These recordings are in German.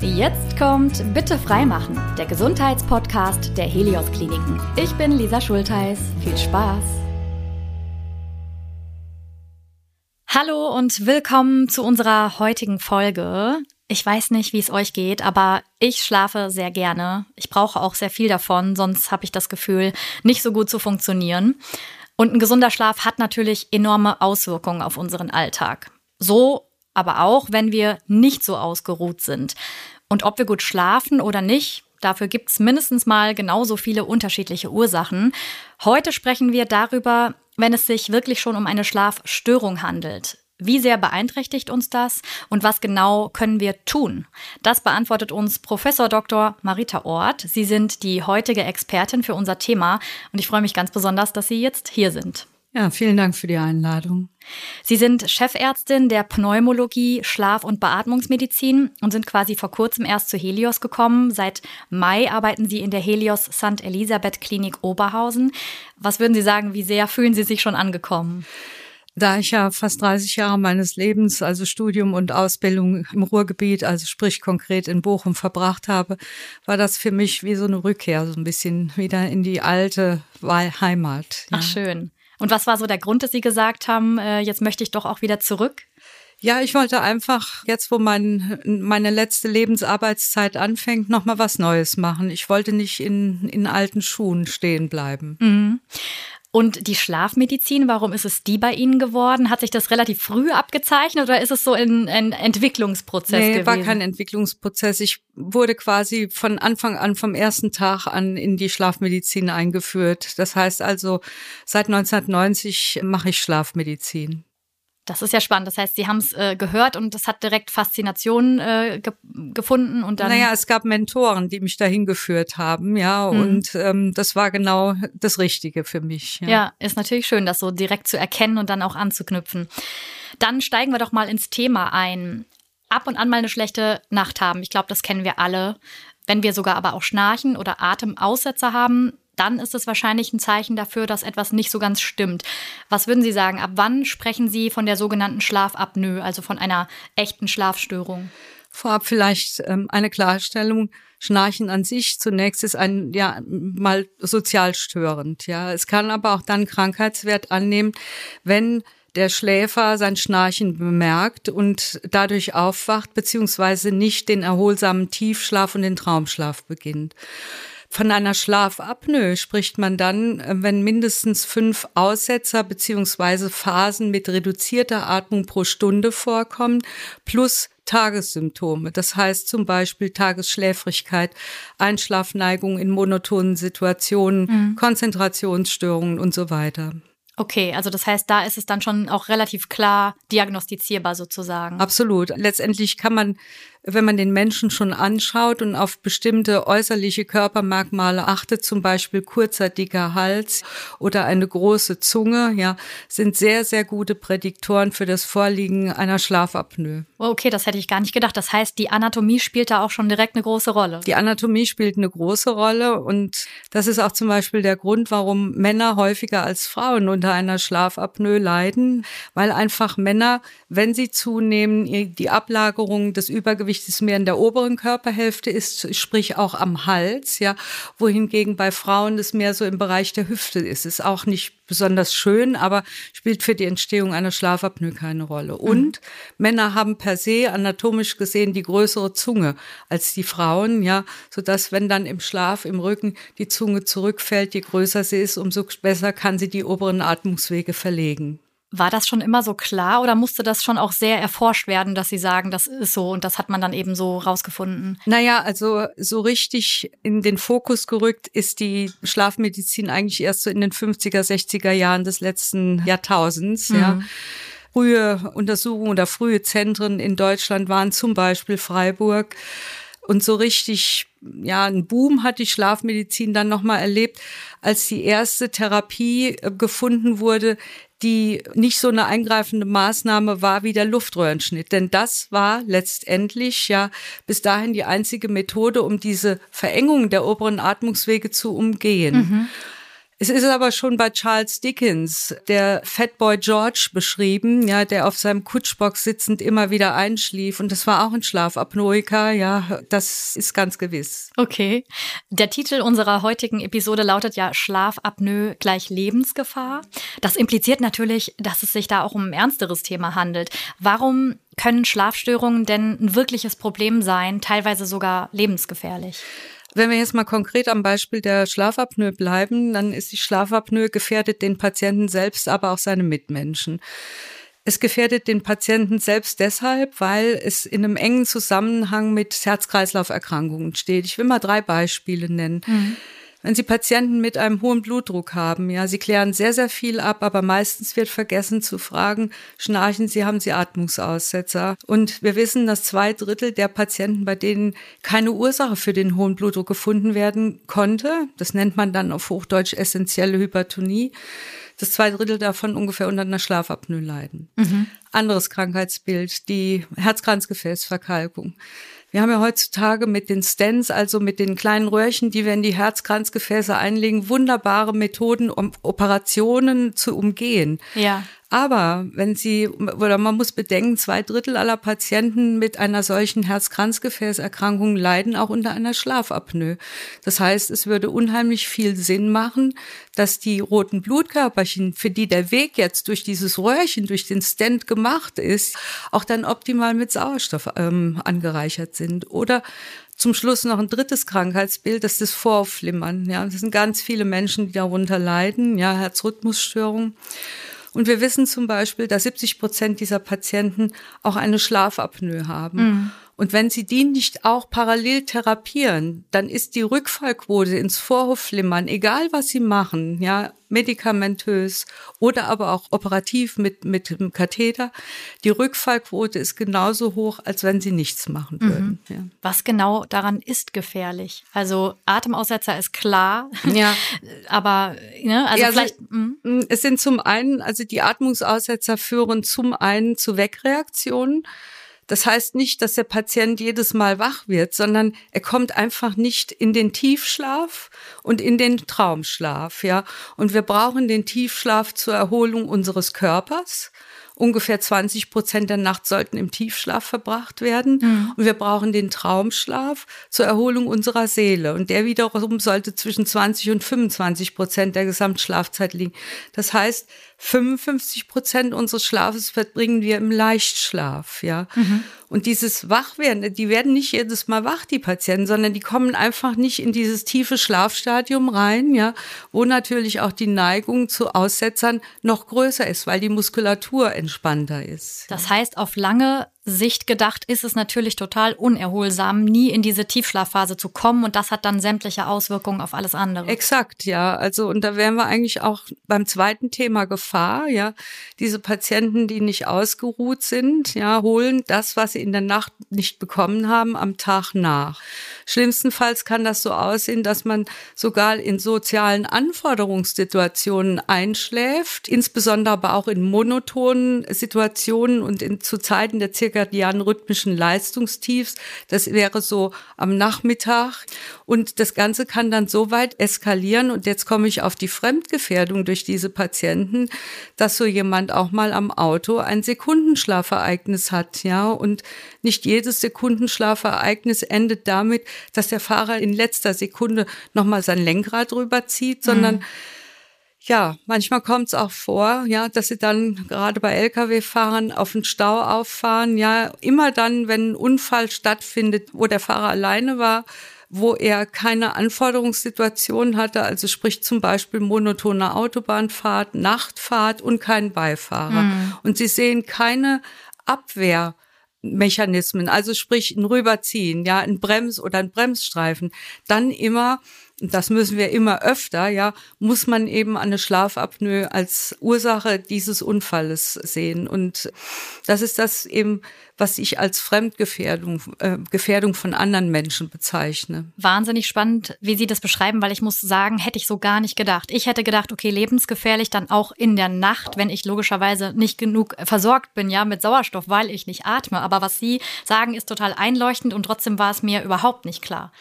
Jetzt kommt Bitte freimachen, der Gesundheitspodcast der Helios Kliniken. Ich bin Lisa Schultheiß. Viel Spaß. Hallo und willkommen zu unserer heutigen Folge. Ich weiß nicht, wie es euch geht, aber ich schlafe sehr gerne. Ich brauche auch sehr viel davon, sonst habe ich das Gefühl, nicht so gut zu funktionieren. Und ein gesunder Schlaf hat natürlich enorme Auswirkungen auf unseren Alltag. So aber auch, wenn wir nicht so ausgeruht sind. Und ob wir gut schlafen oder nicht, dafür gibt es mindestens mal genauso viele unterschiedliche Ursachen. Heute sprechen wir darüber, wenn es sich wirklich schon um eine Schlafstörung handelt. Wie sehr beeinträchtigt uns das und was genau können wir tun? Das beantwortet uns Professor Dr. Marita Ort. Sie sind die heutige Expertin für unser Thema und ich freue mich ganz besonders, dass Sie jetzt hier sind. Ja, vielen Dank für die Einladung. Sie sind Chefärztin der Pneumologie, Schlaf- und Beatmungsmedizin und sind quasi vor kurzem erst zu Helios gekommen. Seit Mai arbeiten Sie in der Helios St. Elisabeth Klinik Oberhausen. Was würden Sie sagen, wie sehr fühlen Sie sich schon angekommen? Da ich ja fast 30 Jahre meines Lebens, also Studium und Ausbildung im Ruhrgebiet, also sprich konkret in Bochum verbracht habe, war das für mich wie so eine Rückkehr, so ein bisschen wieder in die alte Heimat. Ja. Ach schön. Und was war so der Grund, dass Sie gesagt haben, äh, jetzt möchte ich doch auch wieder zurück? Ja, ich wollte einfach jetzt, wo mein, meine letzte Lebensarbeitszeit anfängt, noch mal was Neues machen. Ich wollte nicht in, in alten Schuhen stehen bleiben. Mhm. Und die Schlafmedizin, warum ist es die bei Ihnen geworden? Hat sich das relativ früh abgezeichnet oder ist es so ein, ein Entwicklungsprozess nee, gewesen? war kein Entwicklungsprozess. Ich wurde quasi von Anfang an, vom ersten Tag an in die Schlafmedizin eingeführt. Das heißt also, seit 1990 mache ich Schlafmedizin. Das ist ja spannend. Das heißt, Sie haben es äh, gehört und das hat direkt Faszination äh, ge gefunden und dann. Naja, es gab Mentoren, die mich dahin geführt haben, ja, mhm. und ähm, das war genau das Richtige für mich. Ja. ja, ist natürlich schön, das so direkt zu erkennen und dann auch anzuknüpfen. Dann steigen wir doch mal ins Thema ein. Ab und an mal eine schlechte Nacht haben. Ich glaube, das kennen wir alle. Wenn wir sogar aber auch Schnarchen oder Atemaussetzer haben, dann ist es wahrscheinlich ein Zeichen dafür, dass etwas nicht so ganz stimmt. Was würden Sie sagen? Ab wann sprechen Sie von der sogenannten Schlafapnoe, also von einer echten Schlafstörung? Vorab vielleicht ähm, eine Klarstellung. Schnarchen an sich zunächst ist ein, ja, mal sozial störend, ja. Es kann aber auch dann Krankheitswert annehmen, wenn der Schläfer sein Schnarchen bemerkt und dadurch aufwacht, beziehungsweise nicht den erholsamen Tiefschlaf und den Traumschlaf beginnt. Von einer Schlafapnoe spricht man dann, äh, wenn mindestens fünf Aussetzer beziehungsweise Phasen mit reduzierter Atmung pro Stunde vorkommen, plus Tagessymptome. Das heißt zum Beispiel Tagesschläfrigkeit, Einschlafneigung in monotonen Situationen, mhm. Konzentrationsstörungen und so weiter. Okay, also das heißt, da ist es dann schon auch relativ klar diagnostizierbar sozusagen. Absolut. Letztendlich kann man wenn man den Menschen schon anschaut und auf bestimmte äußerliche Körpermerkmale achtet, zum Beispiel kurzer, dicker Hals oder eine große Zunge, ja, sind sehr, sehr gute Prädiktoren für das Vorliegen einer Schlafapnoe. Okay, das hätte ich gar nicht gedacht. Das heißt, die Anatomie spielt da auch schon direkt eine große Rolle. Die Anatomie spielt eine große Rolle und das ist auch zum Beispiel der Grund, warum Männer häufiger als Frauen unter einer Schlafapnoe leiden, weil einfach Männer, wenn sie zunehmen, die Ablagerung des Übergewichts Gleichgewicht mehr in der oberen Körperhälfte ist, sprich auch am Hals, ja, wohingegen bei Frauen das mehr so im Bereich der Hüfte ist. Ist auch nicht besonders schön, aber spielt für die Entstehung einer Schlafapnoe keine Rolle. Mhm. Und Männer haben per se anatomisch gesehen die größere Zunge als die Frauen, ja, so dass wenn dann im Schlaf im Rücken die Zunge zurückfällt, je größer sie ist, umso besser kann sie die oberen Atmungswege verlegen. War das schon immer so klar oder musste das schon auch sehr erforscht werden, dass Sie sagen, das ist so und das hat man dann eben so rausgefunden? Naja, also so richtig in den Fokus gerückt ist die Schlafmedizin eigentlich erst so in den 50er, 60er Jahren des letzten Jahrtausends, mhm. ja. Frühe Untersuchungen oder frühe Zentren in Deutschland waren zum Beispiel Freiburg. Und so richtig, ja, ein Boom hat die Schlafmedizin dann nochmal erlebt, als die erste Therapie äh, gefunden wurde, die nicht so eine eingreifende Maßnahme war wie der Luftröhrenschnitt. Denn das war letztendlich ja bis dahin die einzige Methode, um diese Verengung der oberen Atmungswege zu umgehen. Mhm. Es ist aber schon bei Charles Dickens, der Fatboy George beschrieben, ja, der auf seinem Kutschbox sitzend immer wieder einschlief. Und das war auch ein Schlafapnoiker, ja, das ist ganz gewiss. Okay. Der Titel unserer heutigen Episode lautet ja Schlafapnoe gleich Lebensgefahr. Das impliziert natürlich, dass es sich da auch um ein ernsteres Thema handelt. Warum können Schlafstörungen denn ein wirkliches Problem sein, teilweise sogar lebensgefährlich? Wenn wir jetzt mal konkret am Beispiel der Schlafapnoe bleiben, dann ist die Schlafapnoe gefährdet den Patienten selbst, aber auch seine Mitmenschen. Es gefährdet den Patienten selbst deshalb, weil es in einem engen Zusammenhang mit Herz-Kreislauf-Erkrankungen steht. Ich will mal drei Beispiele nennen. Mhm. Wenn Sie Patienten mit einem hohen Blutdruck haben, ja, Sie klären sehr, sehr viel ab, aber meistens wird vergessen zu fragen, schnarchen Sie, haben Sie Atmungsaussetzer? Und wir wissen, dass zwei Drittel der Patienten, bei denen keine Ursache für den hohen Blutdruck gefunden werden konnte, das nennt man dann auf Hochdeutsch essentielle Hypertonie, dass zwei Drittel davon ungefähr unter einer Schlafapnoe leiden. Mhm. Anderes Krankheitsbild, die Herzkranzgefäßverkalkung. Wir haben ja heutzutage mit den Stents, also mit den kleinen Röhrchen, die wir in die Herzkranzgefäße einlegen, wunderbare Methoden, um Operationen zu umgehen. Ja. Aber wenn Sie, oder man muss bedenken, zwei Drittel aller Patienten mit einer solchen Herz-Kranzgefäßerkrankung leiden auch unter einer Schlafapnoe. Das heißt, es würde unheimlich viel Sinn machen, dass die roten Blutkörperchen, für die der Weg jetzt durch dieses Röhrchen, durch den Stent gemacht ist, auch dann optimal mit Sauerstoff ähm, angereichert sind. Oder zum Schluss noch ein drittes Krankheitsbild, das ist das Vorflimmern. Ja, das sind ganz viele Menschen, die darunter leiden, ja, Herzrhythmusstörungen. Und wir wissen zum Beispiel, dass 70 Prozent dieser Patienten auch eine Schlafapnoe haben. Mhm. Und wenn sie die nicht auch parallel therapieren, dann ist die Rückfallquote ins Vorhofflimmern, egal was sie machen, ja, medikamentös oder aber auch operativ mit, mit dem Katheter, die Rückfallquote ist genauso hoch, als wenn sie nichts machen mhm. würden. Mhm. Ja. Was genau daran ist gefährlich? Also Atemaussetzer ist klar, ja. aber ne, also ja, vielleicht. Also, es sind zum einen, also die Atmungsaussetzer führen zum einen zu Wegreaktionen. Das heißt nicht, dass der Patient jedes Mal wach wird, sondern er kommt einfach nicht in den Tiefschlaf und in den Traumschlaf, ja. Und wir brauchen den Tiefschlaf zur Erholung unseres Körpers. Ungefähr 20 Prozent der Nacht sollten im Tiefschlaf verbracht werden. Mhm. Und wir brauchen den Traumschlaf zur Erholung unserer Seele. Und der wiederum sollte zwischen 20 und 25 Prozent der Gesamtschlafzeit liegen. Das heißt, 55 Prozent unseres Schlafes verbringen wir im Leichtschlaf, ja. Mhm. Und dieses Wachwerden, die werden nicht jedes Mal wach, die Patienten, sondern die kommen einfach nicht in dieses tiefe Schlafstadium rein, ja, wo natürlich auch die Neigung zu Aussetzern noch größer ist, weil die Muskulatur entspannter ist. Das heißt, auf lange Sicht gedacht ist es natürlich total unerholsam, nie in diese Tiefschlafphase zu kommen und das hat dann sämtliche Auswirkungen auf alles andere. Exakt, ja. Also und da wären wir eigentlich auch beim zweiten Thema Gefahr, ja. Diese Patienten, die nicht ausgeruht sind, ja, holen das, was sie in der Nacht nicht bekommen haben, am Tag nach. Schlimmstenfalls kann das so aussehen, dass man sogar in sozialen Anforderungssituationen einschläft, insbesondere aber auch in monotonen Situationen und in, zu Zeiten der zirkadianen rhythmischen Leistungstiefs. Das wäre so am Nachmittag. Und das Ganze kann dann so weit eskalieren. Und jetzt komme ich auf die Fremdgefährdung durch diese Patienten, dass so jemand auch mal am Auto ein Sekundenschlafereignis hat, ja. Und nicht jedes Sekundenschlafereignis endet damit, dass der Fahrer in letzter Sekunde nochmal sein Lenkrad rüberzieht, sondern mhm ja, manchmal kommt es auch vor, ja, dass sie dann gerade bei Lkw-Fahrern auf den Stau auffahren. Ja, immer dann, wenn ein Unfall stattfindet, wo der Fahrer alleine war, wo er keine Anforderungssituation hatte, also sprich zum Beispiel monotone Autobahnfahrt, Nachtfahrt und kein Beifahrer. Mhm. Und sie sehen keine Abwehrmechanismen, also sprich ein Rüberziehen, ja, ein Brems- oder ein Bremsstreifen. Dann immer das müssen wir immer öfter, ja, muss man eben eine Schlafapnoe als Ursache dieses Unfalles sehen. Und das ist das eben, was ich als Fremdgefährdung, äh, Gefährdung von anderen Menschen bezeichne. Wahnsinnig spannend, wie Sie das beschreiben, weil ich muss sagen, hätte ich so gar nicht gedacht. Ich hätte gedacht, okay, lebensgefährlich dann auch in der Nacht, wenn ich logischerweise nicht genug versorgt bin, ja, mit Sauerstoff, weil ich nicht atme. Aber was Sie sagen, ist total einleuchtend und trotzdem war es mir überhaupt nicht klar.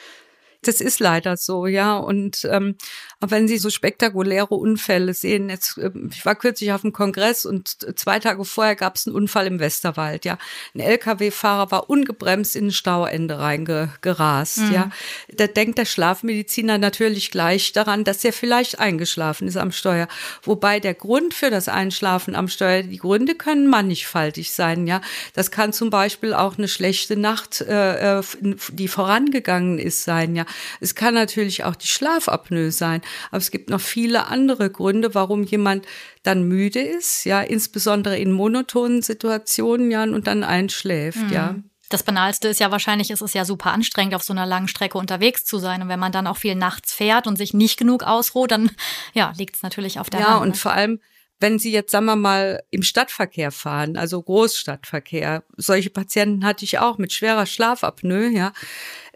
Das ist leider so, ja. Und ähm, aber wenn Sie so spektakuläre Unfälle sehen, jetzt, ähm, ich war kürzlich auf dem Kongress und zwei Tage vorher gab es einen Unfall im Westerwald, ja. Ein LKW-Fahrer war ungebremst in ein Stauende reingerast, mhm. ja. Da denkt der Schlafmediziner natürlich gleich daran, dass er vielleicht eingeschlafen ist am Steuer. Wobei der Grund für das Einschlafen am Steuer, die Gründe können mannigfaltig sein, ja. Das kann zum Beispiel auch eine schlechte Nacht, äh, äh die vorangegangen ist, sein, ja. Es kann natürlich auch die Schlafapnoe sein. Aber es gibt noch viele andere Gründe, warum jemand dann müde ist, ja, insbesondere in monotonen Situationen, ja, und dann einschläft, mhm. ja. Das Banalste ist ja wahrscheinlich, ist es ja super anstrengend, auf so einer langen Strecke unterwegs zu sein. Und wenn man dann auch viel nachts fährt und sich nicht genug ausruht, dann ja, liegt es natürlich auf der ja, Hand. Ja, und ne? vor allem, wenn Sie jetzt, sagen wir mal, im Stadtverkehr fahren, also Großstadtverkehr, solche Patienten hatte ich auch mit schwerer Schlafapnoe, ja,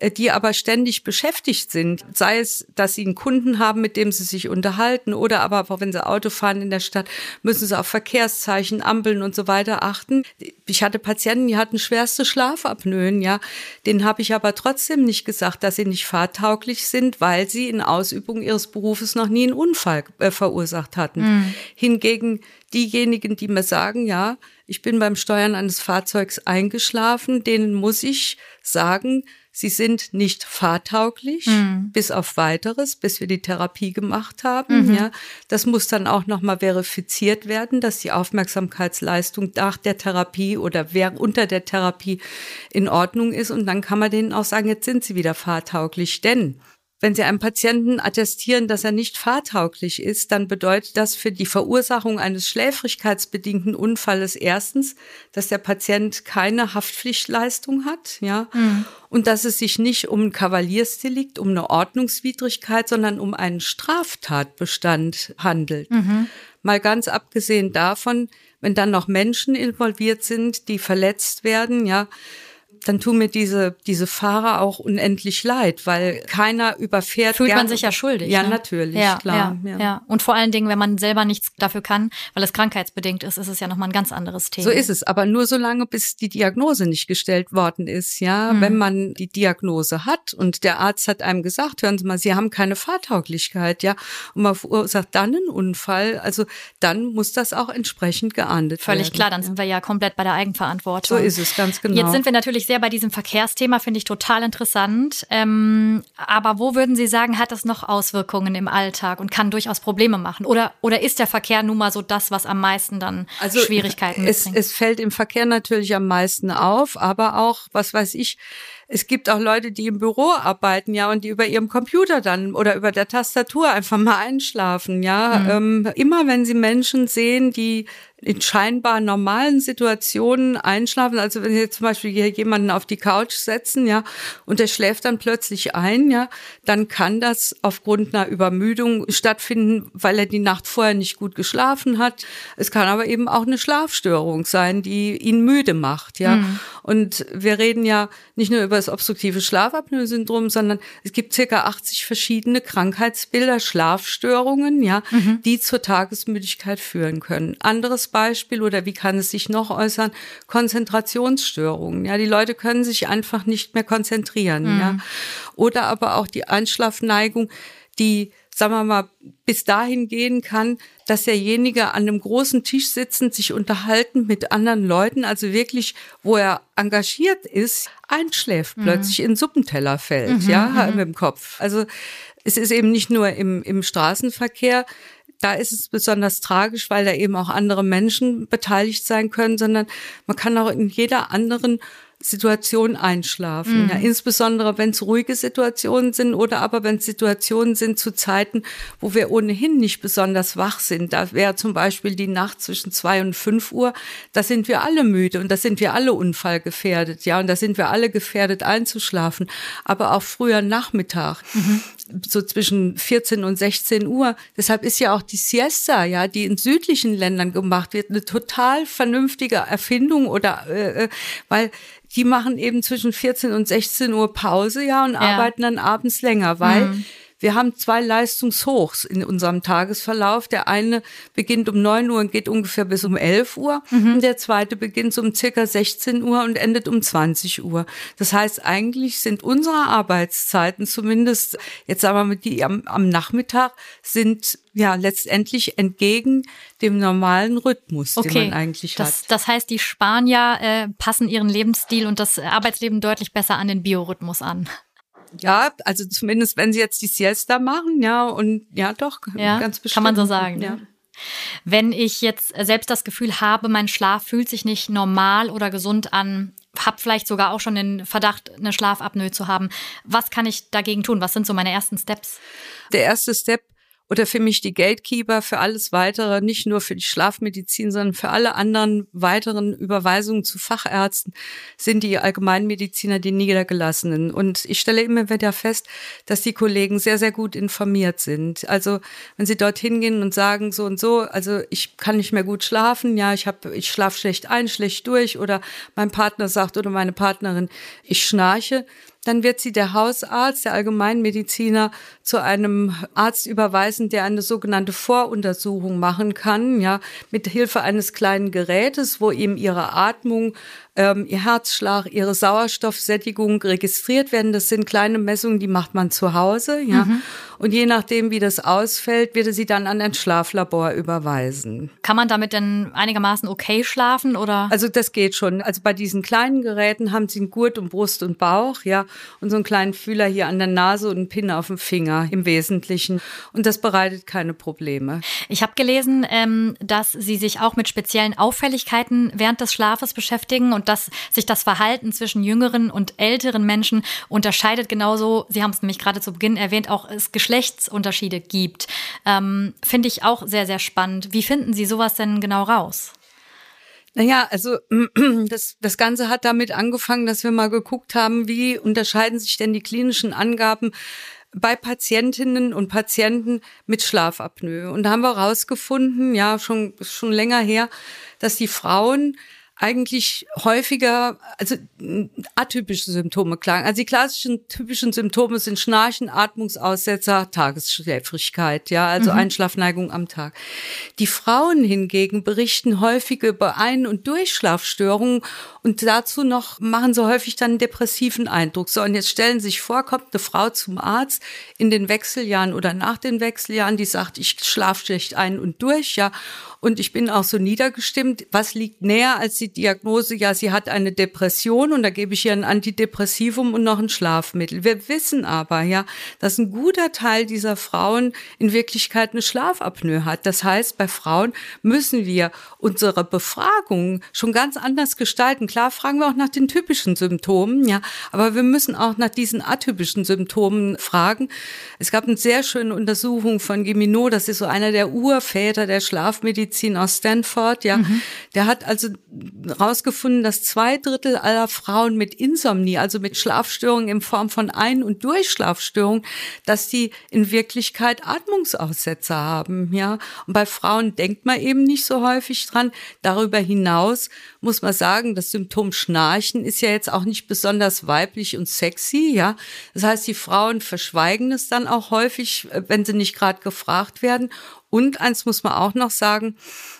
die aber ständig beschäftigt sind. Sei es, dass sie einen Kunden haben, mit dem sie sich unterhalten oder aber auch wenn sie Auto fahren in der Stadt, müssen sie auf Verkehrszeichen, Ampeln und so weiter achten. Ich hatte Patienten, die hatten schwerste Schlafapnoen, ja. Den habe ich aber trotzdem nicht gesagt, dass sie nicht fahrtauglich sind, weil sie in Ausübung ihres Berufes noch nie einen Unfall äh, verursacht hatten. Mhm. Hingegen diejenigen, die mir sagen, ja, ich bin beim Steuern eines Fahrzeugs eingeschlafen, denen muss ich sagen, Sie sind nicht fahrtauglich, mhm. bis auf weiteres, bis wir die Therapie gemacht haben. Mhm. Ja, das muss dann auch nochmal verifiziert werden, dass die Aufmerksamkeitsleistung nach der Therapie oder wer unter der Therapie in Ordnung ist. Und dann kann man denen auch sagen, jetzt sind sie wieder fahrtauglich. Denn wenn Sie einem Patienten attestieren, dass er nicht fahrtauglich ist, dann bedeutet das für die Verursachung eines schläfrigkeitsbedingten Unfalles erstens, dass der Patient keine Haftpflichtleistung hat, ja, mhm. und dass es sich nicht um ein Kavaliersdelikt, um eine Ordnungswidrigkeit, sondern um einen Straftatbestand handelt. Mhm. Mal ganz abgesehen davon, wenn dann noch Menschen involviert sind, die verletzt werden, ja, dann tun mir diese, diese Fahrer auch unendlich leid, weil keiner überfährt. Fühlt man sich ja schuldig. Ja, ne? natürlich, ja, klar. Ja, ja. ja, Und vor allen Dingen, wenn man selber nichts dafür kann, weil es krankheitsbedingt ist, ist es ja nochmal ein ganz anderes Thema. So ist es, aber nur so lange, bis die Diagnose nicht gestellt worden ist, ja. Mhm. Wenn man die Diagnose hat und der Arzt hat einem gesagt, hören Sie mal, Sie haben keine Fahrtauglichkeit, ja, und man verursacht dann einen Unfall, also dann muss das auch entsprechend geahndet Völlig werden. Völlig klar, dann sind wir ja komplett bei der Eigenverantwortung. So ist es, ganz genau. Jetzt sind wir natürlich sehr bei diesem Verkehrsthema, finde ich total interessant. Ähm, aber wo würden Sie sagen, hat das noch Auswirkungen im Alltag und kann durchaus Probleme machen? Oder, oder ist der Verkehr nun mal so das, was am meisten dann also Schwierigkeiten es, mitbringt? Es fällt im Verkehr natürlich am meisten auf, aber auch, was weiß ich, es gibt auch Leute, die im Büro arbeiten, ja, und die über ihrem Computer dann oder über der Tastatur einfach mal einschlafen, ja. Mhm. Ähm, immer wenn sie Menschen sehen, die in scheinbar normalen Situationen einschlafen. Also wenn Sie zum Beispiel hier jemanden auf die Couch setzen, ja, und der schläft dann plötzlich ein, ja, dann kann das aufgrund einer Übermüdung stattfinden, weil er die Nacht vorher nicht gut geschlafen hat. Es kann aber eben auch eine Schlafstörung sein, die ihn müde macht, ja. Mhm. Und wir reden ja nicht nur über das obstruktive Schlafapnoe-Syndrom, sondern es gibt circa 80 verschiedene Krankheitsbilder, Schlafstörungen, ja, mhm. die zur Tagesmüdigkeit führen können. Anderes Beispiel oder wie kann es sich noch äußern? Konzentrationsstörungen. Ja, die Leute können sich einfach nicht mehr konzentrieren. Mhm. Ja, oder aber auch die Einschlafneigung, die sagen wir mal, bis dahin gehen kann, dass derjenige an einem großen Tisch sitzend sich unterhalten mit anderen Leuten, also wirklich, wo er engagiert ist, einschläft, mhm. plötzlich in Suppenteller fällt, mhm, ja, mhm. mit dem Kopf. Also es ist eben nicht nur im, im Straßenverkehr, da ist es besonders tragisch, weil da eben auch andere Menschen beteiligt sein können, sondern man kann auch in jeder anderen Situation einschlafen. Mhm. Ja, insbesondere wenn es ruhige Situationen sind oder aber wenn es Situationen sind zu Zeiten, wo wir ohnehin nicht besonders wach sind. Da wäre zum Beispiel die Nacht zwischen zwei und fünf Uhr. Da sind wir alle müde und da sind wir alle unfallgefährdet. Ja, und da sind wir alle gefährdet einzuschlafen. Aber auch früher Nachmittag. Mhm so zwischen 14 und 16 Uhr. Deshalb ist ja auch die Siesta, ja, die in südlichen Ländern gemacht wird, eine total vernünftige Erfindung oder äh, äh weil die machen eben zwischen 14 und 16 Uhr Pause, ja, und ja. arbeiten dann abends länger, weil mhm wir haben zwei Leistungshochs in unserem Tagesverlauf. Der eine beginnt um neun Uhr und geht ungefähr bis um elf Uhr. Mhm. Und der zweite beginnt um circa 16 Uhr und endet um 20 Uhr. Das heißt, eigentlich sind unsere Arbeitszeiten zumindest, jetzt sagen wir mal, die am, am Nachmittag sind ja letztendlich entgegen dem normalen Rhythmus, okay. den man eigentlich das, hat. Das heißt, die Spanier äh, passen ihren Lebensstil und das Arbeitsleben deutlich besser an den Biorhythmus an. Ja, also zumindest wenn sie jetzt die Siesta machen, ja, und ja doch, ja, ganz bestimmt. Kann man so sagen. Ne? Ja. Wenn ich jetzt selbst das Gefühl habe, mein Schlaf fühlt sich nicht normal oder gesund an, habe vielleicht sogar auch schon den Verdacht, eine Schlafapnoe zu haben. Was kann ich dagegen tun? Was sind so meine ersten Steps? Der erste Step oder für mich die Gatekeeper für alles weitere, nicht nur für die Schlafmedizin, sondern für alle anderen weiteren Überweisungen zu Fachärzten sind die Allgemeinmediziner, die Niedergelassenen. Und ich stelle immer wieder fest, dass die Kollegen sehr, sehr gut informiert sind. Also wenn sie dorthin gehen und sagen so und so, also ich kann nicht mehr gut schlafen, ja, ich habe, ich schlafe schlecht ein, schlecht durch oder mein Partner sagt oder meine Partnerin, ich schnarche, dann wird sie der Hausarzt, der Allgemeinmediziner zu einem Arzt überweisen, der eine sogenannte Voruntersuchung machen kann, ja, mit Hilfe eines kleinen Gerätes, wo ihm ihre Atmung ähm, ihr Herzschlag, ihre Sauerstoffsättigung registriert werden. Das sind kleine Messungen, die macht man zu Hause. Ja. Mhm. Und je nachdem, wie das ausfällt, wird er sie dann an ein Schlaflabor überweisen. Kann man damit denn einigermaßen okay schlafen oder? Also das geht schon. Also bei diesen kleinen Geräten haben sie einen Gurt um Brust und Bauch, ja, und so einen kleinen Fühler hier an der Nase und einen Pin auf dem Finger im Wesentlichen. Und das bereitet keine Probleme. Ich habe gelesen, ähm, dass Sie sich auch mit speziellen Auffälligkeiten während des Schlafes beschäftigen und dass sich das Verhalten zwischen jüngeren und älteren Menschen unterscheidet. Genauso, Sie haben es nämlich gerade zu Beginn erwähnt, auch es Geschlechtsunterschiede gibt. Ähm, Finde ich auch sehr, sehr spannend. Wie finden Sie sowas denn genau raus? Naja, also das, das Ganze hat damit angefangen, dass wir mal geguckt haben, wie unterscheiden sich denn die klinischen Angaben bei Patientinnen und Patienten mit Schlafapnoe. Und da haben wir rausgefunden, ja, schon, schon länger her, dass die Frauen eigentlich häufiger, also atypische Symptome klagen. Also die klassischen typischen Symptome sind Schnarchen, Atmungsaussetzer, Tagesschläfrigkeit, ja, also mhm. Einschlafneigung am Tag. Die Frauen hingegen berichten häufig über Ein- und Durchschlafstörungen und dazu noch machen sie häufig dann einen depressiven Eindruck. So, und jetzt stellen Sie sich vor, kommt eine Frau zum Arzt in den Wechseljahren oder nach den Wechseljahren, die sagt, ich schlafe schlecht ein und durch, ja, und ich bin auch so niedergestimmt. Was liegt näher als die Diagnose? Ja, sie hat eine Depression und da gebe ich ihr ein Antidepressivum und noch ein Schlafmittel. Wir wissen aber, ja, dass ein guter Teil dieser Frauen in Wirklichkeit eine Schlafapnoe hat. Das heißt, bei Frauen müssen wir unsere Befragung schon ganz anders gestalten. Klar fragen wir auch nach den typischen Symptomen, ja, aber wir müssen auch nach diesen atypischen Symptomen fragen. Es gab eine sehr schöne Untersuchung von Gimino, das ist so einer der Urväter der Schlafmedizin Medizin aus Stanford, ja, mhm. der hat also rausgefunden, dass zwei Drittel aller Frauen mit Insomnie, also mit Schlafstörungen in Form von Ein- und Durchschlafstörungen, dass die in Wirklichkeit Atmungsaussetzer haben, ja. Und bei Frauen denkt man eben nicht so häufig dran. Darüber hinaus muss man sagen, das Symptom Schnarchen ist ja jetzt auch nicht besonders weiblich und sexy, ja. Das heißt, die Frauen verschweigen es dann auch häufig, äh, wenn sie nicht gerade gefragt werden. Und eins muss man auch noch sagen,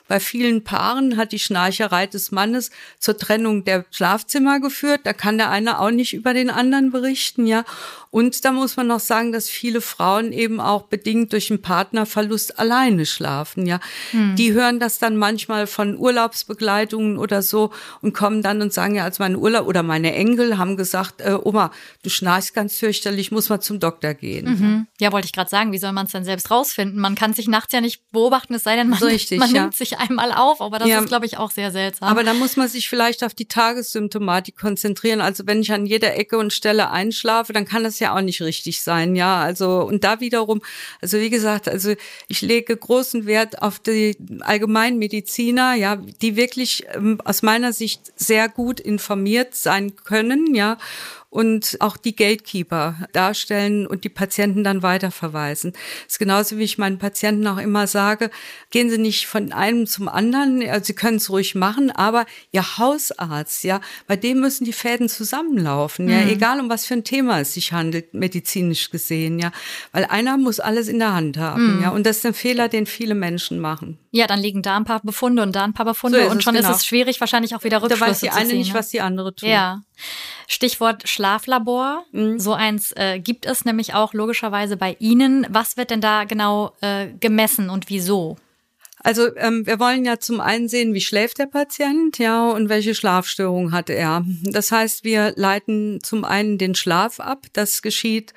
bei vielen Paaren hat die Schnarcherei des Mannes zur Trennung der Schlafzimmer geführt. Da kann der eine auch nicht über den anderen berichten, ja. Und da muss man noch sagen, dass viele Frauen eben auch bedingt durch einen Partnerverlust alleine schlafen, ja. Hm. Die hören das dann manchmal von Urlaubsbegleitungen oder so und kommen dann und sagen, ja, als mein Urlaub oder meine Enkel haben gesagt, äh, Oma, du schnarchst ganz fürchterlich, muss man zum Doktor gehen. Mhm. Ja, wollte ich gerade sagen, wie soll man es denn selbst rausfinden? Man kann sich nachts ja nicht beobachten, es sei denn, man, so richtig, man ja. nimmt sich einmal auf, aber das ja, ist, glaube ich, auch sehr seltsam. Aber da muss man sich vielleicht auf die Tagessymptomatik konzentrieren. Also wenn ich an jeder Ecke und Stelle einschlafe, dann kann das ja auch nicht richtig sein, ja. Also und da wiederum, also wie gesagt, also ich lege großen Wert auf die Allgemeinmediziner, ja, die wirklich ähm, aus meiner Sicht sehr gut informiert sein können, ja und auch die Gatekeeper darstellen und die Patienten dann weiterverweisen. Das ist genauso wie ich meinen Patienten auch immer sage, gehen Sie nicht von einem zum anderen, also Sie können es ruhig machen, aber Ihr Hausarzt, ja, bei dem müssen die Fäden zusammenlaufen, ja, mhm. egal um was für ein Thema es sich handelt, medizinisch gesehen, ja, weil einer muss alles in der Hand haben, mhm. ja, und das ist ein Fehler, den viele Menschen machen. Ja, dann liegen da ein paar Befunde und da ein paar Befunde so und schon genau. ist es schwierig, wahrscheinlich auch wieder Rückschlüsse Da weiß die eine ziehen, nicht, ne? was die andere tut. Ja. Stichwort Schlaflabor. Mhm. So eins äh, gibt es nämlich auch logischerweise bei Ihnen. Was wird denn da genau äh, gemessen und wieso? Also ähm, wir wollen ja zum einen sehen, wie schläft der Patient, ja, und welche Schlafstörung hat er. Das heißt, wir leiten zum einen den Schlaf ab. Das geschieht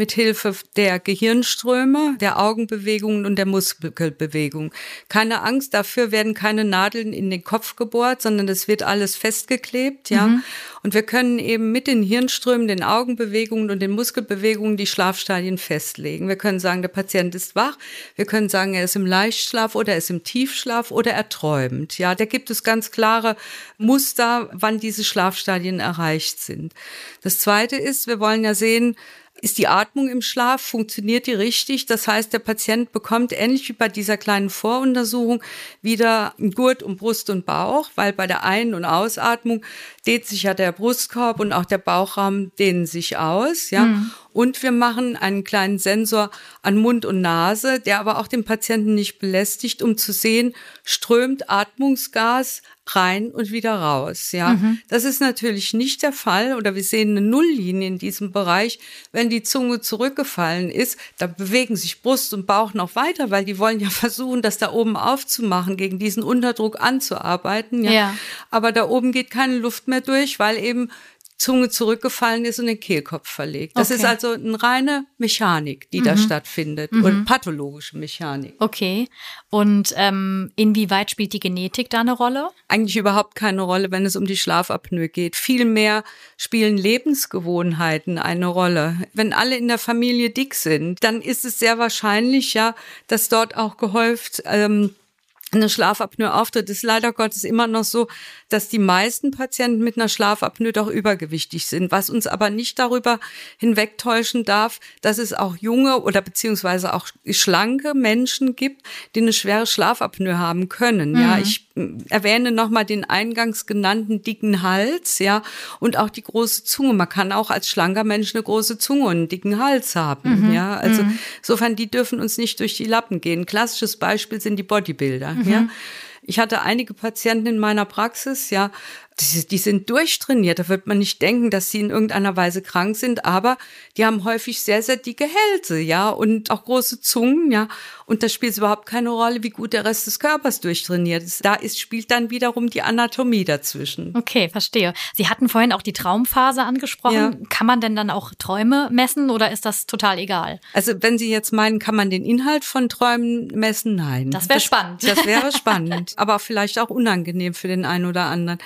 mit Hilfe der Gehirnströme, der Augenbewegungen und der Muskelbewegung. Keine Angst, dafür werden keine Nadeln in den Kopf gebohrt, sondern das wird alles festgeklebt, ja. Mhm. Und wir können eben mit den Hirnströmen, den Augenbewegungen und den Muskelbewegungen die Schlafstadien festlegen. Wir können sagen, der Patient ist wach. Wir können sagen, er ist im Leichtschlaf oder er ist im Tiefschlaf oder er träumt. Ja, da gibt es ganz klare Muster, wann diese Schlafstadien erreicht sind. Das zweite ist, wir wollen ja sehen, ist die Atmung im Schlaf, funktioniert die richtig? Das heißt, der Patient bekommt ähnlich wie bei dieser kleinen Voruntersuchung wieder ein Gurt um Brust und Bauch, weil bei der Ein- und Ausatmung dehnt sich ja der Brustkorb und auch der Bauchraum dehnen sich aus, ja. Mhm. Und wir machen einen kleinen Sensor an Mund und Nase, der aber auch den Patienten nicht belästigt, um zu sehen, strömt Atmungsgas rein und wieder raus. Ja, mhm. das ist natürlich nicht der Fall oder wir sehen eine Nulllinie in diesem Bereich. Wenn die Zunge zurückgefallen ist, da bewegen sich Brust und Bauch noch weiter, weil die wollen ja versuchen, das da oben aufzumachen, gegen diesen Unterdruck anzuarbeiten. Ja, ja. aber da oben geht keine Luft mehr durch, weil eben Zunge zurückgefallen ist und den Kehlkopf verlegt. Das okay. ist also eine reine Mechanik, die mhm. da stattfindet mhm. und pathologische Mechanik. Okay. Und ähm, inwieweit spielt die Genetik da eine Rolle? Eigentlich überhaupt keine Rolle, wenn es um die Schlafapnoe geht. Vielmehr spielen Lebensgewohnheiten eine Rolle. Wenn alle in der Familie dick sind, dann ist es sehr wahrscheinlich ja, dass dort auch gehäuft ähm, eine Schlafapnoe auftritt, ist leider Gottes immer noch so, dass die meisten Patienten mit einer Schlafapnoe doch übergewichtig sind, was uns aber nicht darüber hinwegtäuschen darf, dass es auch junge oder beziehungsweise auch schlanke Menschen gibt, die eine schwere Schlafapnoe haben können. Mhm. Ja, ich erwähne nochmal den eingangs genannten dicken Hals, ja, und auch die große Zunge. Man kann auch als schlanker Mensch eine große Zunge und einen dicken Hals haben, mhm. ja. Also mhm. insofern, die dürfen uns nicht durch die Lappen gehen. Klassisches Beispiel sind die Bodybuilder, ja. Mhm. Ich hatte einige Patienten in meiner Praxis, ja, die, die sind durchtrainiert. Da wird man nicht denken, dass sie in irgendeiner Weise krank sind, aber die haben häufig sehr, sehr dicke Hälse, ja, und auch große Zungen, ja. Und da spielt es überhaupt keine Rolle, wie gut der Rest des Körpers durchtrainiert ist. Da ist, spielt dann wiederum die Anatomie dazwischen. Okay, verstehe. Sie hatten vorhin auch die Traumphase angesprochen. Ja. Kann man denn dann auch Träume messen oder ist das total egal? Also, wenn Sie jetzt meinen, kann man den Inhalt von Träumen messen? Nein. Das wäre spannend. Das wäre spannend, aber vielleicht auch unangenehm für den einen oder anderen.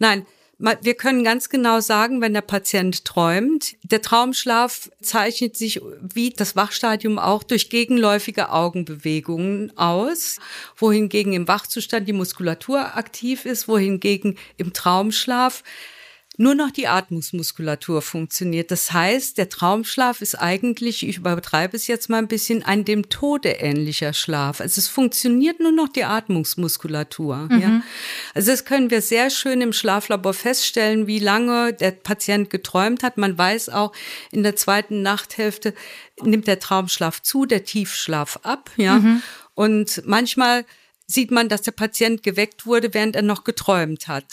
Nein, wir können ganz genau sagen, wenn der Patient träumt, der Traumschlaf zeichnet sich wie das Wachstadium auch durch gegenläufige Augenbewegungen aus, wohingegen im Wachzustand die Muskulatur aktiv ist, wohingegen im Traumschlaf nur noch die Atmungsmuskulatur funktioniert. Das heißt, der Traumschlaf ist eigentlich, ich übertreibe es jetzt mal ein bisschen, ein dem Tode ähnlicher Schlaf. Also es funktioniert nur noch die Atmungsmuskulatur. Mhm. Ja. Also das können wir sehr schön im Schlaflabor feststellen, wie lange der Patient geträumt hat. Man weiß auch, in der zweiten Nachthälfte nimmt der Traumschlaf zu, der Tiefschlaf ab. Ja. Mhm. Und manchmal sieht man, dass der Patient geweckt wurde, während er noch geträumt hat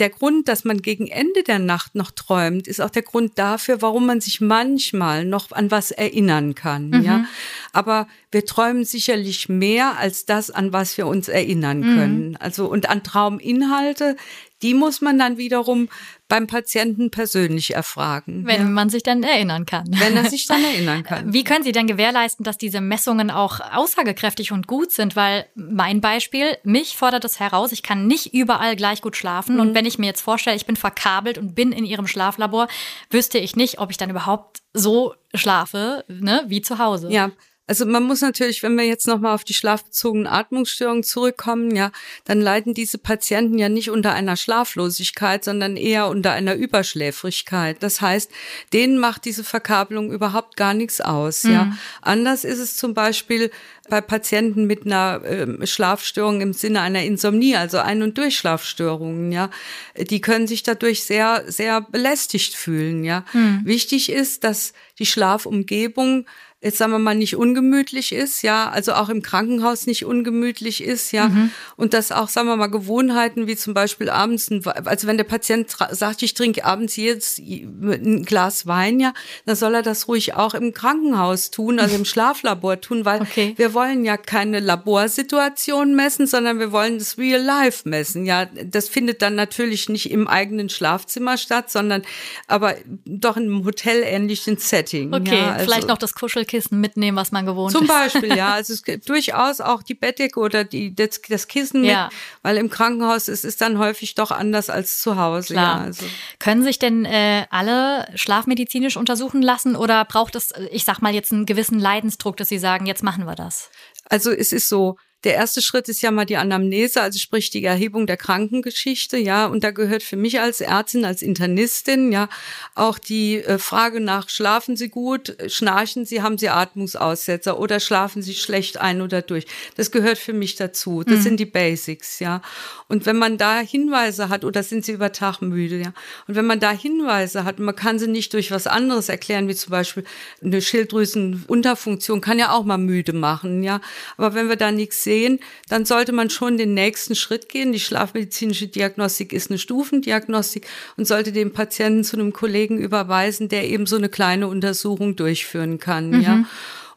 der Grund, dass man gegen Ende der Nacht noch träumt, ist auch der Grund dafür, warum man sich manchmal noch an was erinnern kann. Mhm. Ja, aber wir träumen sicherlich mehr als das, an was wir uns erinnern mhm. können. Also und an Trauminhalte, die muss man dann wiederum beim Patienten persönlich erfragen. Wenn ja. man sich dann erinnern kann. Wenn er sich dann erinnern kann. Wie können Sie denn gewährleisten, dass diese Messungen auch aussagekräftig und gut sind? Weil mein Beispiel, mich fordert es heraus, ich kann nicht überall gleich gut schlafen. Mhm. Und wenn ich mir jetzt vorstelle, ich bin verkabelt und bin in Ihrem Schlaflabor, wüsste ich nicht, ob ich dann überhaupt so schlafe, ne, wie zu Hause. Ja, Also man muss natürlich, wenn wir jetzt nochmal auf die schlafbezogenen Atmungsstörungen zurückkommen, ja, dann leiden diese Patienten ja nicht unter einer Schlaflosigkeit, sondern eher unter einer Überschläfrigkeit. Das heißt, denen macht diese Verkabelung überhaupt gar nichts aus. Mhm. Ja, anders ist es zum Beispiel bei Patienten mit einer äh, Schlafstörung im Sinne einer Insomnie, also Ein- und Durchschlafstörungen, ja, die können sich dadurch sehr, sehr belästigt fühlen, ja. Mhm. Wichtig ist, dass die Schlafumgebung jetzt sagen wir mal nicht ungemütlich ist, ja, also auch im Krankenhaus nicht ungemütlich ist, ja, mhm. und dass auch, sagen wir mal, Gewohnheiten wie zum Beispiel abends, ein, also wenn der Patient sagt, ich trinke abends jetzt ein Glas Wein, ja, dann soll er das ruhig auch im Krankenhaus tun, also im Schlaflabor tun, weil okay. wir wollen ja keine Laborsituation messen, sondern wir wollen das Real Life messen, ja, das findet dann natürlich nicht im eigenen Schlafzimmer statt, sondern aber doch in einem hotelähnlichen Setting. Okay, ja, also, vielleicht noch das Kuschel Kissen mitnehmen, was man gewohnt Zum ist. Zum Beispiel, ja. Also es gibt durchaus auch die Bettdecke oder die, das, das Kissen ja. mit, weil im Krankenhaus ist es dann häufig doch anders als zu Hause. Klar. Ja, also. Können sich denn äh, alle schlafmedizinisch untersuchen lassen oder braucht es, ich sag mal, jetzt einen gewissen Leidensdruck, dass Sie sagen, jetzt machen wir das? Also es ist so, der erste Schritt ist ja mal die Anamnese, also sprich die Erhebung der Krankengeschichte, ja, und da gehört für mich als Ärztin, als Internistin, ja, auch die äh, Frage nach, schlafen Sie gut, schnarchen Sie, haben Sie Atmungsaussetzer oder schlafen Sie schlecht ein oder durch. Das gehört für mich dazu. Das mhm. sind die Basics, ja. Und wenn man da Hinweise hat, oder sind Sie über Tag müde, ja, und wenn man da Hinweise hat, man kann sie nicht durch was anderes erklären, wie zum Beispiel eine Schilddrüsenunterfunktion, kann ja auch mal müde machen, ja. Aber wenn wir da nichts sehen, dann sollte man schon den nächsten Schritt gehen. Die schlafmedizinische Diagnostik ist eine Stufendiagnostik und sollte den Patienten zu einem Kollegen überweisen, der eben so eine kleine Untersuchung durchführen kann, mhm. ja.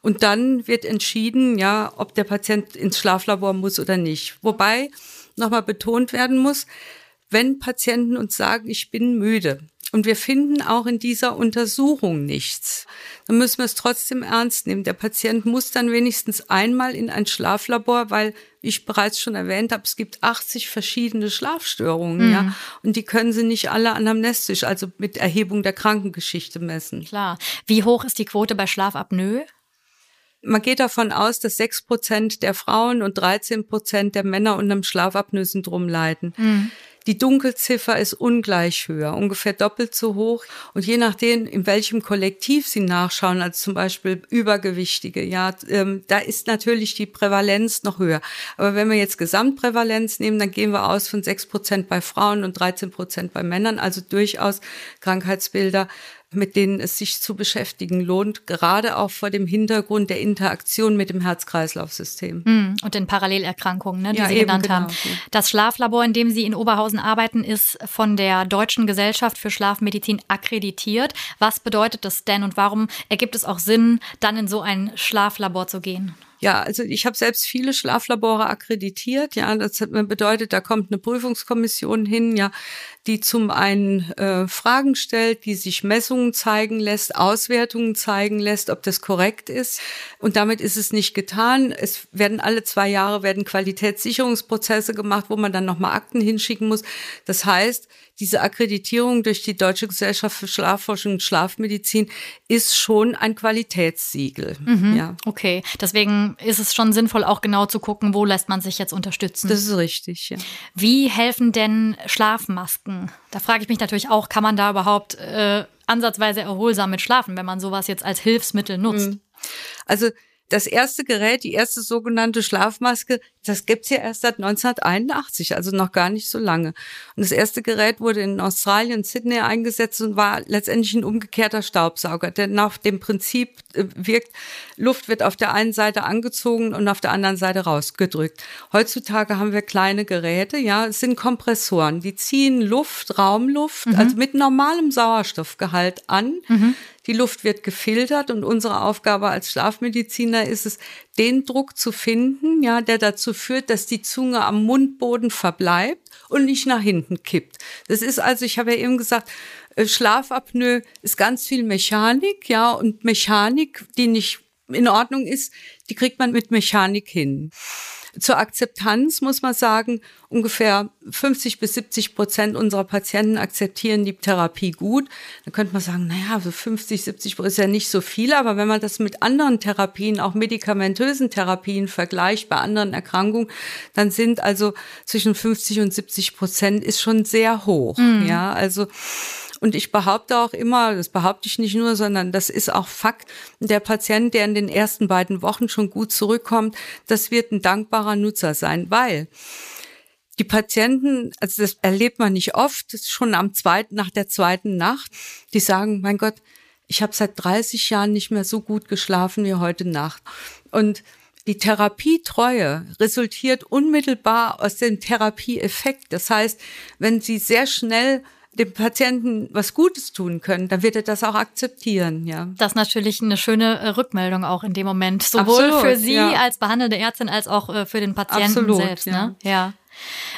Und dann wird entschieden, ja, ob der Patient ins Schlaflabor muss oder nicht. Wobei nochmal betont werden muss, wenn Patienten uns sagen, ich bin müde, und wir finden auch in dieser Untersuchung nichts. Dann müssen wir es trotzdem ernst nehmen. Der Patient muss dann wenigstens einmal in ein Schlaflabor, weil, wie ich bereits schon erwähnt habe, es gibt 80 verschiedene Schlafstörungen, mhm. ja. Und die können sie nicht alle anamnestisch, also mit Erhebung der Krankengeschichte messen. Klar. Wie hoch ist die Quote bei Schlafapnoe? Man geht davon aus, dass sechs Prozent der Frauen und 13 Prozent der Männer unter dem Schlafapnoe-Syndrom leiden. Mhm. Die Dunkelziffer ist ungleich höher, ungefähr doppelt so hoch. Und je nachdem, in welchem Kollektiv Sie nachschauen, als zum Beispiel Übergewichtige, ja, ähm, da ist natürlich die Prävalenz noch höher. Aber wenn wir jetzt Gesamtprävalenz nehmen, dann gehen wir aus von sechs Prozent bei Frauen und 13 Prozent bei Männern, also durchaus Krankheitsbilder, mit denen es sich zu beschäftigen lohnt, gerade auch vor dem Hintergrund der Interaktion mit dem Herz-Kreislauf-System. Mm, und den Parallelerkrankungen, ne, die ja, Sie genannt genau. haben. Das Schlaflabor, in dem Sie in Oberhausen arbeiten, ist von der Deutschen Gesellschaft für Schlafmedizin akkreditiert. Was bedeutet das denn und warum ergibt es auch Sinn, dann in so ein Schlaflabor zu gehen? Ja, also ich habe selbst viele Schlaflabore akkreditiert. Ja, das bedeutet, da kommt eine Prüfungskommission hin, ja, die zum einen äh, Fragen stellt, die sich Messungen zeigen lässt, Auswertungen zeigen lässt, ob das korrekt ist. Und damit ist es nicht getan. Es werden alle zwei Jahre werden Qualitätssicherungsprozesse gemacht, wo man dann nochmal Akten hinschicken muss. Das heißt, diese Akkreditierung durch die Deutsche Gesellschaft für Schlafforschung und Schlafmedizin ist schon ein Qualitätssiegel. Mhm, ja. Okay, deswegen ist es schon sinnvoll, auch genau zu gucken, wo lässt man sich jetzt unterstützen. Das ist richtig, ja. Wie helfen denn Schlafmasken? Da frage ich mich natürlich auch, kann man da überhaupt äh, ansatzweise erholsam mit schlafen, wenn man sowas jetzt als Hilfsmittel nutzt? Mhm. Also das erste Gerät, die erste sogenannte Schlafmaske, das gibt's ja erst seit 1981, also noch gar nicht so lange. Und das erste Gerät wurde in Australien, Sydney eingesetzt und war letztendlich ein umgekehrter Staubsauger, der nach dem Prinzip äh, wirkt, Luft wird auf der einen Seite angezogen und auf der anderen Seite rausgedrückt. Heutzutage haben wir kleine Geräte, ja, es sind Kompressoren, die ziehen Luft, Raumluft, mhm. also mit normalem Sauerstoffgehalt an. Mhm die Luft wird gefiltert und unsere Aufgabe als Schlafmediziner ist es, den Druck zu finden, ja, der dazu führt, dass die Zunge am Mundboden verbleibt und nicht nach hinten kippt. Das ist also, ich habe ja eben gesagt, äh, Schlafapnoe ist ganz viel Mechanik, ja, und Mechanik, die nicht in Ordnung ist, die kriegt man mit Mechanik hin. Zur Akzeptanz muss man sagen, ungefähr 50 bis 70 Prozent unserer Patienten akzeptieren die Therapie gut. Da könnte man sagen, naja, so 50, 70 Prozent ist ja nicht so viel, aber wenn man das mit anderen Therapien, auch medikamentösen Therapien vergleicht, bei anderen Erkrankungen, dann sind also zwischen 50 und 70 Prozent ist schon sehr hoch. Mhm. Ja, also und ich behaupte auch immer, das behaupte ich nicht nur, sondern das ist auch Fakt, der Patient, der in den ersten beiden Wochen schon gut zurückkommt, das wird ein dankbarer Nutzer sein, weil die Patienten, also das erlebt man nicht oft, schon am zweiten, nach der zweiten Nacht, die sagen, mein Gott, ich habe seit 30 Jahren nicht mehr so gut geschlafen wie heute Nacht. Und die Therapietreue resultiert unmittelbar aus dem Therapieeffekt. Das heißt, wenn Sie sehr schnell dem Patienten was Gutes tun können, dann wird er das auch akzeptieren, ja. Das ist natürlich eine schöne äh, Rückmeldung auch in dem Moment, sowohl Absolut, für Sie ja. als behandelnde Ärztin als auch äh, für den Patienten Absolut, selbst, ne? Ja. ja.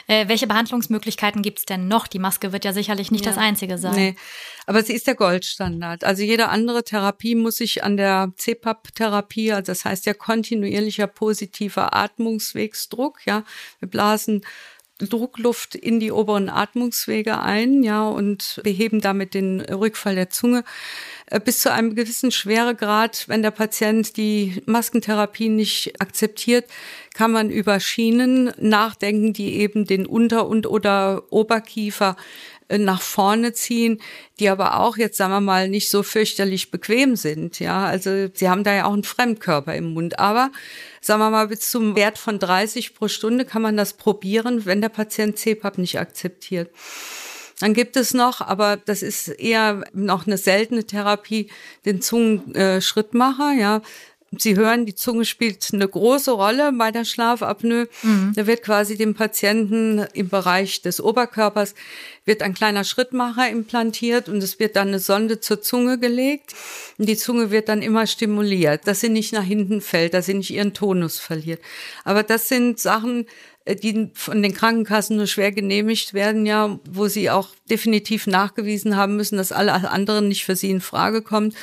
Äh, welche Behandlungsmöglichkeiten gibt es denn noch? Die Maske wird ja sicherlich nicht ja. das einzige sein. Nee, aber sie ist der Goldstandard. Also jede andere Therapie muss sich an der CPAP-Therapie, also das heißt ja kontinuierlicher positiver Atmungswegsdruck, ja. Wir blasen Druckluft in die oberen Atmungswege ein, ja, und beheben damit den Rückfall der Zunge äh, bis zu einem gewissen Schweregrad. Wenn der Patient die Maskentherapie nicht akzeptiert, kann man über Schienen nachdenken, die eben den Unter- und oder Oberkiefer nach vorne ziehen, die aber auch jetzt sagen wir mal nicht so fürchterlich bequem sind. Ja, also sie haben da ja auch einen Fremdkörper im Mund, aber sagen wir mal bis zum Wert von 30 pro Stunde kann man das probieren, wenn der Patient CPAP nicht akzeptiert. Dann gibt es noch, aber das ist eher noch eine seltene Therapie, den Zungenschrittmacher, ja. Sie hören, die Zunge spielt eine große Rolle bei der Schlafapnoe. Mhm. Da wird quasi dem Patienten im Bereich des Oberkörpers wird ein kleiner Schrittmacher implantiert und es wird dann eine Sonde zur Zunge gelegt. Und die Zunge wird dann immer stimuliert, dass sie nicht nach hinten fällt, dass sie nicht ihren Tonus verliert. Aber das sind Sachen, äh, die von den Krankenkassen nur schwer genehmigt werden, ja, wo sie auch definitiv nachgewiesen haben müssen, dass alle anderen nicht für sie in Frage kommt.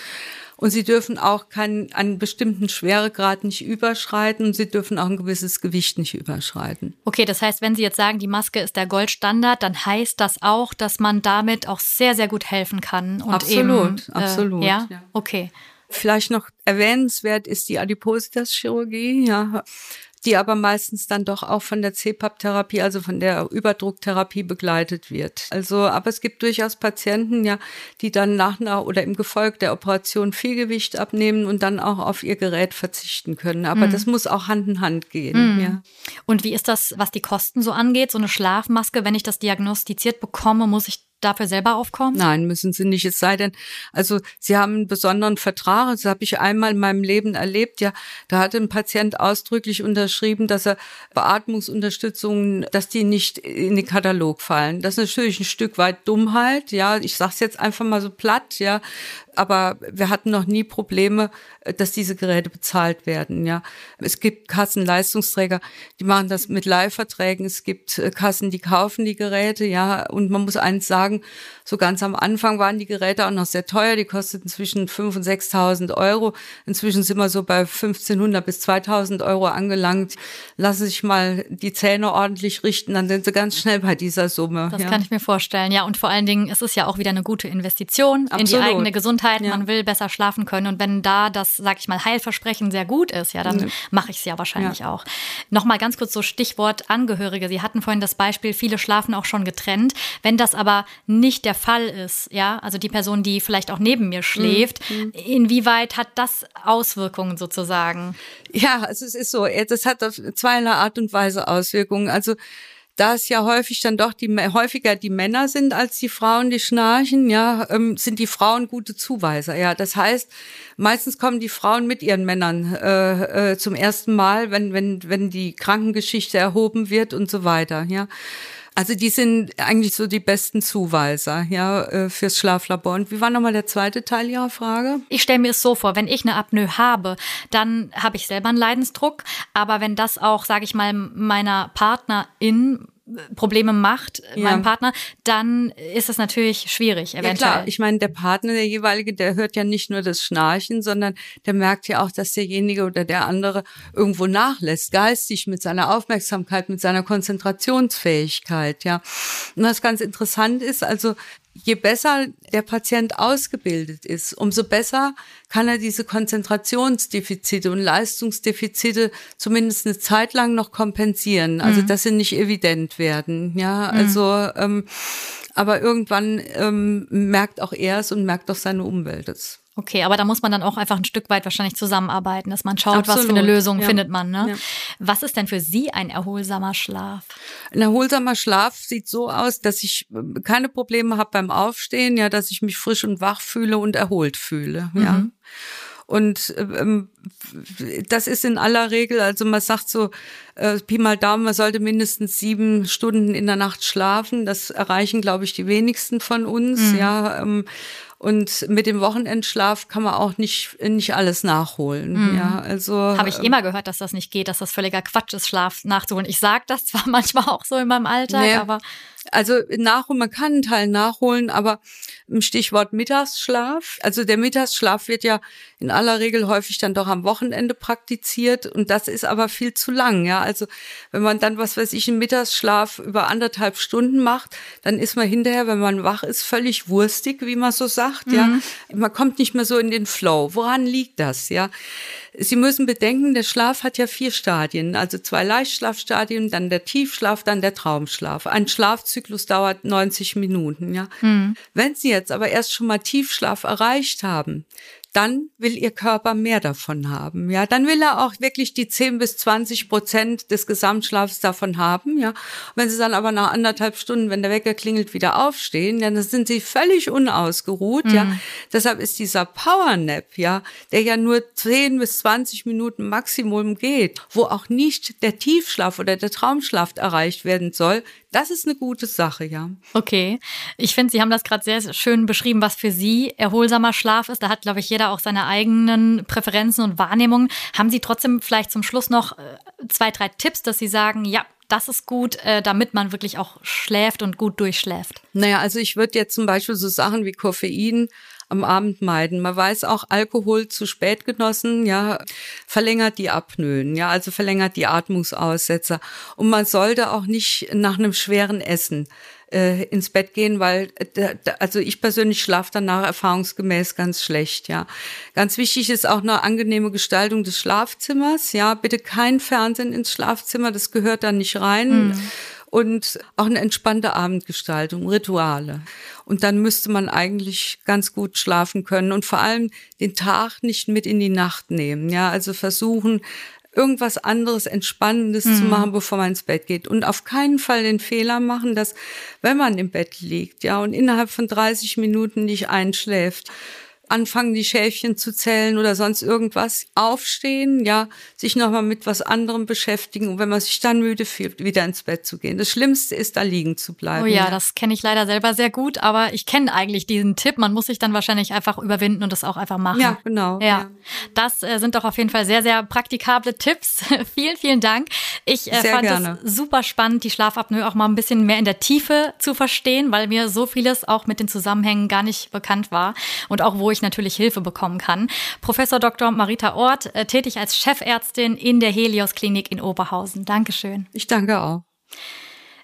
Und sie dürfen auch keinen, einen bestimmten Schweregrad nicht überschreiten und sie dürfen auch ein gewisses Gewicht nicht überschreiten. Okay, das heißt, wenn Sie jetzt sagen, die Maske ist der Goldstandard, dann heißt das auch, dass man damit auch sehr, sehr gut helfen kann. Und absolut, eben, äh, absolut. Ja? ja, okay. Vielleicht noch erwähnenswert ist die Adipositas-Chirurgie, ja die aber meistens dann doch auch von der CPAP-Therapie, also von der Überdrucktherapie begleitet wird. Also, aber es gibt durchaus Patienten, ja, die dann nach einer oder im Gefolg der Operation viel Gewicht abnehmen und dann auch auf ihr Gerät verzichten können. Aber mhm. das muss auch Hand in Hand gehen, mhm. ja. Und wie ist das, was die Kosten so angeht? So eine Schlafmaske, wenn ich das diagnostiziert bekomme, muss ich dafür selber aufkommen? Nein, müssen sie nicht. Es sei denn, also sie haben einen besonderen Vertrag. Das habe ich einmal in meinem Leben erlebt. Ja, da hatte ein Patient ausdrücklich unterschrieben, dass er Beatmungsunterstützungen, dass die nicht in den Katalog fallen. Das ist natürlich ein Stück weit Dummheit. Ja, ich sage es jetzt einfach mal so platt. Ja, aber wir hatten noch nie Probleme, äh, dass diese Geräte bezahlt werden. Ja, es gibt Kassenleistungsträger, die machen das mit Leihverträgen. Es gibt äh, Kassen, die kaufen die Geräte. Ja, und man muss eins sagen: So ganz am Anfang waren die Geräte auch noch sehr teuer. Die kosteten zwischen 5.000 und 6.000 Euro. Inzwischen sind wir so bei 1.500 bis 2.000 Euro angelangt. Lassen sich mal die Zähne ordentlich richten, dann sind sie ganz schnell bei dieser Summe. Das ja. kann ich mir vorstellen. Ja, und vor allen Dingen, es ist ja auch wieder eine gute Investition Absolut. in die eigene Gesundheit Gesundheit, ja. man will besser schlafen können. Und wenn da das, sag ich mal, Heilversprechen sehr gut ist, ja, dann ja. mache ich es ja wahrscheinlich ja. auch. Nochmal ganz kurz so Stichwort Angehörige. Sie hatten vorhin das Beispiel, viele schlafen auch schon getrennt. Wenn das aber nicht der Fall ist, ja, also die Person, die vielleicht auch neben mir schläft, mhm. inwieweit hat das Auswirkungen sozusagen? Ja, also es ist so, das hat auf zweierlei Art und Weise Auswirkungen. Also da es ja häufig dann doch die häufiger die Männer sind als die Frauen, die schnarchen, ja, ähm, sind die Frauen gute Zuweiser. Ja, das heißt, meistens kommen die Frauen mit ihren Männern äh, äh, zum ersten Mal, wenn wenn wenn die Krankengeschichte erhoben wird und so weiter. Ja. Also die sind eigentlich so die besten Zuweiser, ja, äh, fürs Schlaflabor. Und wie war nochmal der zweite Teil Ihrer Frage? Ich stelle mir es so vor, wenn ich eine Apnoe habe, dann habe ich selber einen Leidensdruck. Aber wenn das auch, sage ich mal, meiner Partnerin Probleme macht, ja. meinem Partner, dann ist es natürlich schwierig, eventuell. Ja, klar. Ich meine, der Partner, der jeweilige, der hört ja nicht nur das Schnarchen, sondern der merkt ja auch, dass derjenige oder der andere irgendwo nachlässt, geistig mit seiner Aufmerksamkeit, mit seiner Konzentrationsfähigkeit, ja. Und was ganz interessant ist, also je besser der Patient ausgebildet ist, umso besser kann er diese Konzentrationsdefizite und Leistungsdefizite zumindest eine Zeit lang noch kompensieren. Also, mhm. dass sie nicht evident werden. Ja, mhm. also, ähm, aber irgendwann ähm, merkt auch er es und merkt auch seine Umwelt es. Okay, aber da muss man dann auch einfach ein Stück weit wahrscheinlich zusammenarbeiten, dass man schaut, Absolut. was für eine Lösung ja. findet man. Ne? Ja. Was ist denn für Sie ein erholsamer Schlaf? Ein erholsamer Schlaf sieht so aus, dass ich äh, keine Probleme habe beim Aufstehen, ja, dass ich mich frisch und wach fühle und erholt fühle. Mhm. Ja. Und ähm, das ist in aller Regel, also man sagt so, äh, Pi mal Daumen, man sollte mindestens sieben Stunden in der Nacht schlafen. Das erreichen, glaube ich, die wenigsten von uns. Mhm. Ja, ähm, und mit dem Wochenendschlaf kann man auch nicht, nicht alles nachholen. Mhm. Ja, also. Habe ich ähm, immer gehört, dass das nicht geht, dass das völliger Quatsch ist, Schlaf nachzuholen. Ich sage das zwar manchmal auch so in meinem Alltag, nee. aber. Also nachholen, man kann einen Teil nachholen, aber im Stichwort Mittagsschlaf. Also der Mittagsschlaf wird ja in aller Regel häufig dann doch am Wochenende praktiziert und das ist aber viel zu lang. Ja, also wenn man dann was weiß ich einen Mittagsschlaf über anderthalb Stunden macht, dann ist man hinterher, wenn man wach ist, völlig wurstig, wie man so sagt. Mhm. Ja, man kommt nicht mehr so in den Flow. Woran liegt das? Ja, Sie müssen bedenken, der Schlaf hat ja vier Stadien, also zwei Leichtschlafstadien, dann der Tiefschlaf, dann der Traumschlaf. Ein Schlafzyklus dauert 90 Minuten, ja. Mhm. Wenn Sie jetzt aber erst schon mal Tiefschlaf erreicht haben, dann will ihr Körper mehr davon haben. Ja, dann will er auch wirklich die 10 bis 20 Prozent des Gesamtschlafs davon haben. Ja, wenn sie dann aber nach anderthalb Stunden, wenn der Wecker klingelt, wieder aufstehen, dann sind sie völlig unausgeruht. Mhm. Ja, deshalb ist dieser Power Nap, ja, der ja nur 10 bis 20 Minuten Maximum geht, wo auch nicht der Tiefschlaf oder der Traumschlaf erreicht werden soll, das ist eine gute Sache, ja. Okay. Ich finde, Sie haben das gerade sehr schön beschrieben, was für Sie erholsamer Schlaf ist. Da hat, glaube ich, jeder auch seine eigenen Präferenzen und Wahrnehmungen. Haben Sie trotzdem vielleicht zum Schluss noch äh, zwei, drei Tipps, dass Sie sagen, ja, das ist gut, äh, damit man wirklich auch schläft und gut durchschläft? Naja, also ich würde jetzt zum Beispiel so Sachen wie Koffein am Abend meiden. Man weiß auch, Alkohol zu spät genossen, ja, verlängert die Apnoen, ja, also verlängert die Atmungsaussetzer. Und man sollte auch nicht nach einem schweren Essen äh, ins Bett gehen, weil äh, also ich persönlich schlafe danach erfahrungsgemäß ganz schlecht, ja. Ganz wichtig ist auch eine angenehme Gestaltung des Schlafzimmers, ja, bitte kein Fernsehen ins Schlafzimmer, das gehört da nicht rein. Mhm und auch eine entspannte Abendgestaltung, Rituale. Und dann müsste man eigentlich ganz gut schlafen können und vor allem den Tag nicht mit in die Nacht nehmen. Ja, also versuchen, irgendwas anderes Entspannendes mhm. zu machen, bevor man ins Bett geht. Und auf keinen Fall den Fehler machen, dass wenn man im Bett liegt, ja, und innerhalb von 30 Minuten nicht einschläft, anfangen, die Schäfchen zu zählen oder sonst irgendwas, aufstehen, ja, sich nochmal mit was anderem beschäftigen und wenn man sich dann müde fühlt, wieder ins Bett zu gehen. Das Schlimmste ist, da liegen zu bleiben. Oh ja, das kenne ich leider selber sehr gut, aber ich kenne eigentlich diesen Tipp. Man muss sich dann wahrscheinlich einfach überwinden und das auch einfach machen. Ja, genau. Ja, ja. das äh, sind doch auf jeden Fall sehr, sehr praktikable Tipps. vielen, vielen Dank. Ich äh, fand gerne. es super spannend, die Schlafapnoe auch mal ein bisschen mehr in der Tiefe zu verstehen, weil mir so vieles auch mit den Zusammenhängen gar nicht bekannt war und auch wo ich ich natürlich Hilfe bekommen kann. Professor Dr. Marita Ort, äh, tätig als Chefärztin in der Helios Klinik in Oberhausen. Dankeschön. Ich danke auch.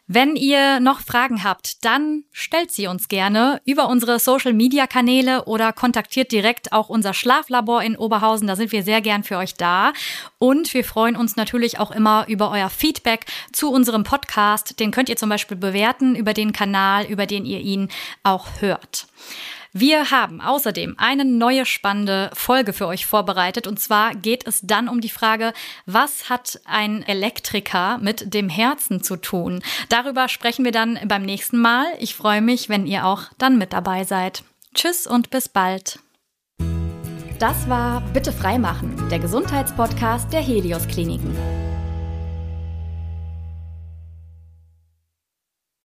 Wenn ihr noch Fragen habt, dann stellt sie uns gerne über unsere Social-Media-Kanäle oder kontaktiert direkt auch unser Schlaflabor in Oberhausen. Da sind wir sehr gern für euch da. Und wir freuen uns natürlich auch immer über euer Feedback zu unserem Podcast. Den könnt ihr zum Beispiel bewerten über den Kanal, über den ihr ihn auch hört. Wir haben außerdem eine neue spannende Folge für euch vorbereitet. Und zwar geht es dann um die Frage, was hat ein Elektriker mit dem Herzen zu tun? Darüber sprechen wir dann beim nächsten Mal. Ich freue mich, wenn ihr auch dann mit dabei seid. Tschüss und bis bald. Das war Bitte freimachen, der Gesundheitspodcast der Helios Kliniken.